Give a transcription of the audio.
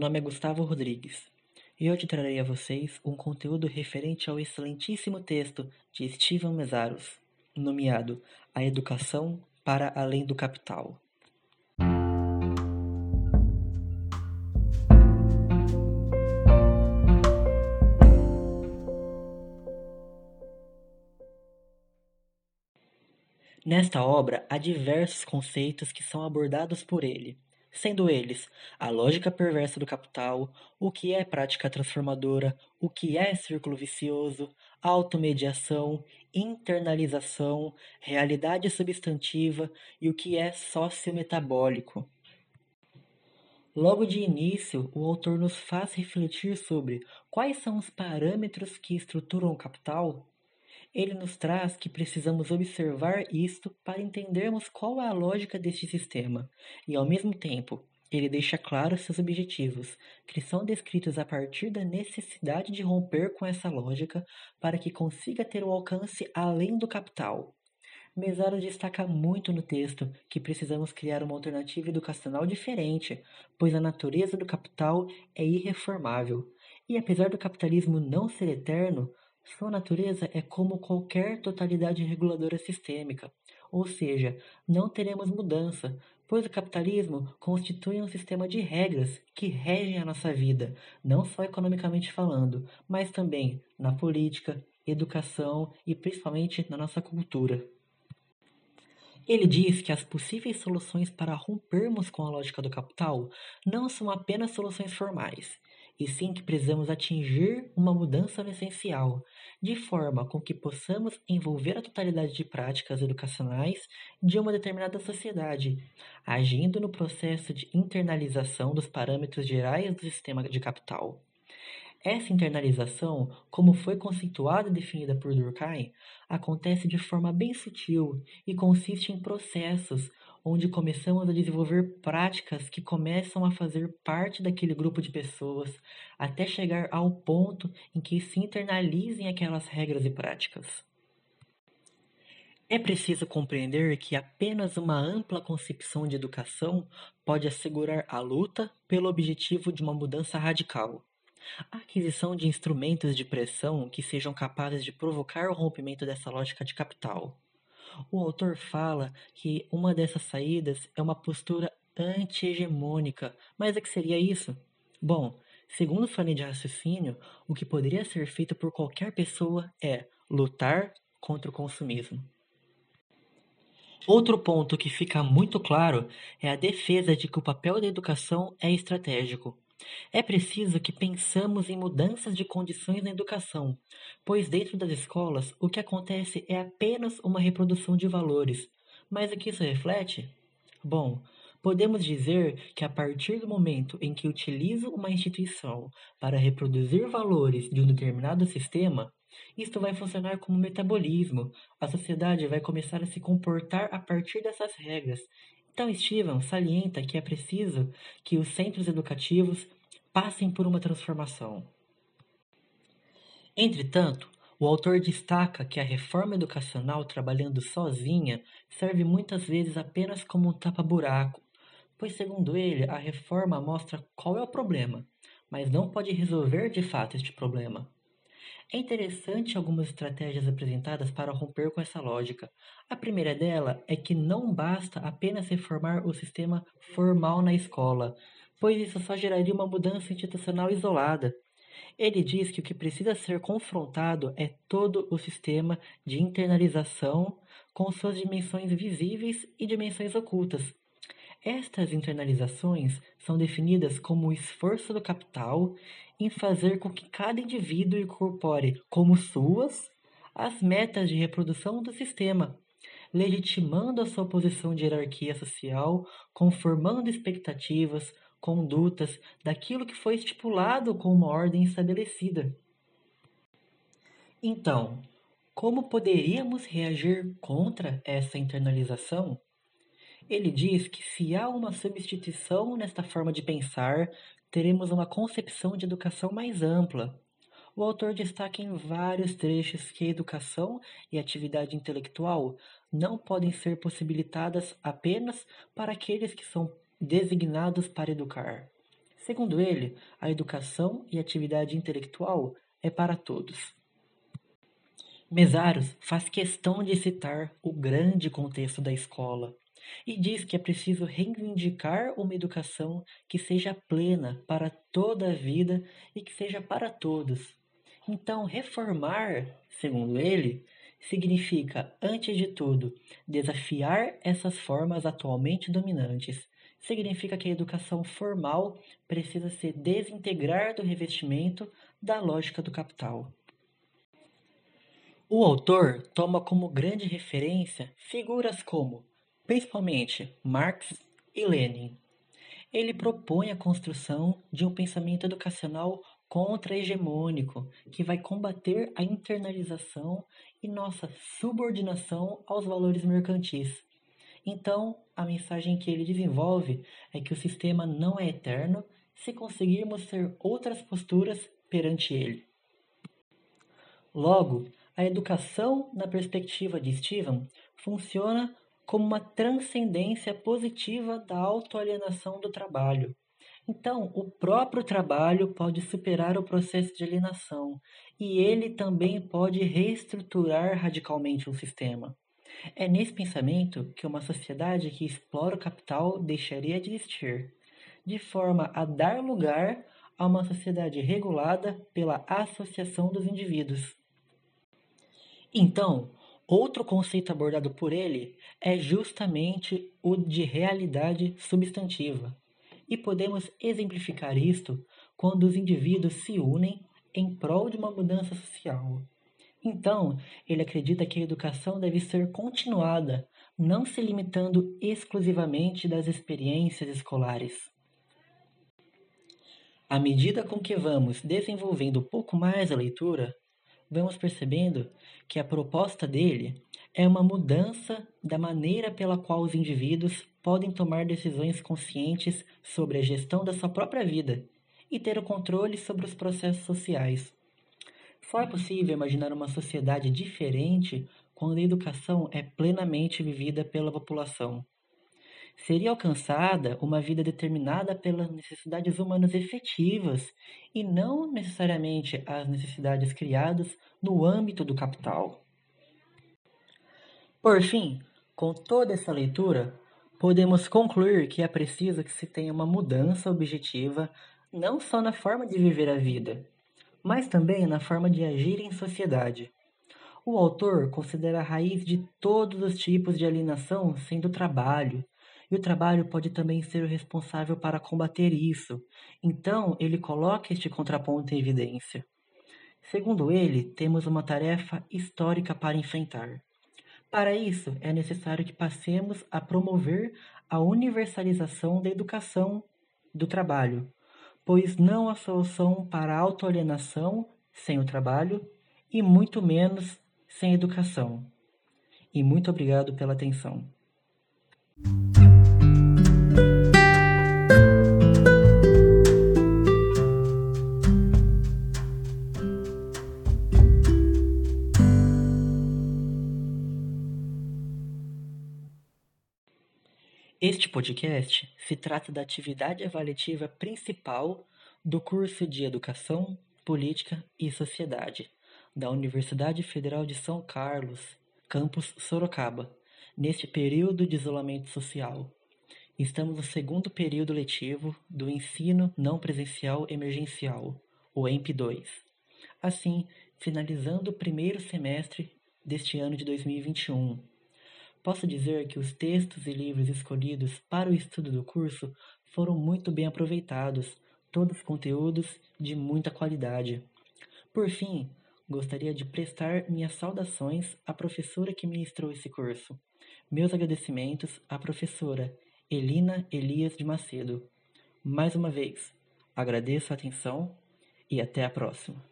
Nome é Gustavo Rodrigues e hoje trarei a vocês um conteúdo referente ao excelentíssimo texto de Steven Mesaros, nomeado A Educação para Além do Capital. Nesta obra há diversos conceitos que são abordados por ele, sendo eles a lógica perversa do capital, o que é prática transformadora, o que é círculo vicioso, automediação, internalização, realidade substantiva e o que é sociometabólico. Logo de início, o autor nos faz refletir sobre quais são os parâmetros que estruturam o capital ele nos traz que precisamos observar isto para entendermos qual é a lógica deste sistema, e ao mesmo tempo, ele deixa claro seus objetivos, que são descritos a partir da necessidade de romper com essa lógica para que consiga ter um alcance além do capital. Mesaro destaca muito no texto que precisamos criar uma alternativa educacional diferente, pois a natureza do capital é irreformável. E apesar do capitalismo não ser eterno, sua natureza é como qualquer totalidade reguladora sistêmica, ou seja, não teremos mudança, pois o capitalismo constitui um sistema de regras que regem a nossa vida, não só economicamente falando, mas também na política, educação e principalmente na nossa cultura. Ele diz que as possíveis soluções para rompermos com a lógica do capital não são apenas soluções formais, e sim que precisamos atingir uma mudança no essencial, de forma com que possamos envolver a totalidade de práticas educacionais de uma determinada sociedade, agindo no processo de internalização dos parâmetros gerais do sistema de capital. Essa internalização, como foi conceituada e definida por Durkheim, acontece de forma bem sutil e consiste em processos onde começamos a desenvolver práticas que começam a fazer parte daquele grupo de pessoas, até chegar ao ponto em que se internalizem aquelas regras e práticas. É preciso compreender que apenas uma ampla concepção de educação pode assegurar a luta pelo objetivo de uma mudança radical. A aquisição de instrumentos de pressão que sejam capazes de provocar o rompimento dessa lógica de capital o autor fala que uma dessas saídas é uma postura anti-hegemônica. Mas o que seria isso? Bom, segundo linha de raciocínio, o que poderia ser feito por qualquer pessoa é lutar contra o consumismo. Outro ponto que fica muito claro é a defesa de que o papel da educação é estratégico. É preciso que pensamos em mudanças de condições na educação, pois dentro das escolas o que acontece é apenas uma reprodução de valores. Mas o que isso reflete? Bom, podemos dizer que a partir do momento em que utilizo uma instituição para reproduzir valores de um determinado sistema, isto vai funcionar como metabolismo. A sociedade vai começar a se comportar a partir dessas regras então, Steven salienta que é preciso que os centros educativos passem por uma transformação. Entretanto, o autor destaca que a reforma educacional trabalhando sozinha serve muitas vezes apenas como um tapa-buraco, pois, segundo ele, a reforma mostra qual é o problema, mas não pode resolver de fato este problema. É interessante algumas estratégias apresentadas para romper com essa lógica. A primeira dela é que não basta apenas reformar o sistema formal na escola, pois isso só geraria uma mudança institucional isolada. Ele diz que o que precisa ser confrontado é todo o sistema de internalização com suas dimensões visíveis e dimensões ocultas. Estas internalizações são definidas como o esforço do capital em fazer com que cada indivíduo incorpore como suas as metas de reprodução do sistema, legitimando a sua posição de hierarquia social, conformando expectativas, condutas daquilo que foi estipulado com uma ordem estabelecida. Então, como poderíamos reagir contra essa internalização? Ele diz que se há uma substituição nesta forma de pensar, teremos uma concepção de educação mais ampla. O autor destaca em vários trechos que a educação e atividade intelectual não podem ser possibilitadas apenas para aqueles que são designados para educar. Segundo ele, a educação e atividade intelectual é para todos. Mesaros faz questão de citar o grande contexto da escola e diz que é preciso reivindicar uma educação que seja plena para toda a vida e que seja para todos. Então, reformar, segundo ele, significa, antes de tudo, desafiar essas formas atualmente dominantes. Significa que a educação formal precisa se desintegrar do revestimento da lógica do capital. O autor toma como grande referência figuras como, principalmente, Marx e Lenin. Ele propõe a construção de um pensamento educacional contra-hegemônico, que vai combater a internalização e nossa subordinação aos valores mercantis. Então, a mensagem que ele desenvolve é que o sistema não é eterno se conseguirmos ter outras posturas perante ele. Logo, a educação, na perspectiva de Steven, funciona como uma transcendência positiva da autoalienação do trabalho, então, o próprio trabalho pode superar o processo de alienação e ele também pode reestruturar radicalmente o sistema. É nesse pensamento que uma sociedade que explora o capital deixaria de existir, de forma a dar lugar a uma sociedade regulada pela associação dos indivíduos. Então, outro conceito abordado por ele é justamente o de realidade substantiva e podemos exemplificar isto quando os indivíduos se unem em prol de uma mudança social. Então, ele acredita que a educação deve ser continuada, não se limitando exclusivamente das experiências escolares. À medida com que vamos desenvolvendo um pouco mais a leitura, vamos percebendo que a proposta dele é uma mudança da maneira pela qual os indivíduos podem tomar decisões conscientes sobre a gestão da sua própria vida e ter o controle sobre os processos sociais. Só é possível imaginar uma sociedade diferente quando a educação é plenamente vivida pela população. Seria alcançada uma vida determinada pelas necessidades humanas efetivas e não necessariamente as necessidades criadas no âmbito do capital. Por fim, com toda essa leitura, podemos concluir que é preciso que se tenha uma mudança objetiva não só na forma de viver a vida, mas também na forma de agir em sociedade. O autor considera a raiz de todos os tipos de alienação sendo o trabalho, e o trabalho pode também ser o responsável para combater isso. Então, ele coloca este contraponto em evidência. Segundo ele, temos uma tarefa histórica para enfrentar. Para isso, é necessário que passemos a promover a universalização da educação do trabalho, pois não há solução para a autoalienação sem o trabalho e muito menos sem educação. E muito obrigado pela atenção. Este podcast se trata da atividade avaliativa principal do curso de Educação, Política e Sociedade da Universidade Federal de São Carlos, campus Sorocaba, neste período de isolamento social. Estamos no segundo período letivo do Ensino Não Presencial Emergencial, o EMP2. Assim, finalizando o primeiro semestre deste ano de 2021 Posso dizer que os textos e livros escolhidos para o estudo do curso foram muito bem aproveitados, todos conteúdos de muita qualidade. Por fim, gostaria de prestar minhas saudações à professora que ministrou esse curso. Meus agradecimentos à professora Elina Elias de Macedo. Mais uma vez, agradeço a atenção e até a próxima.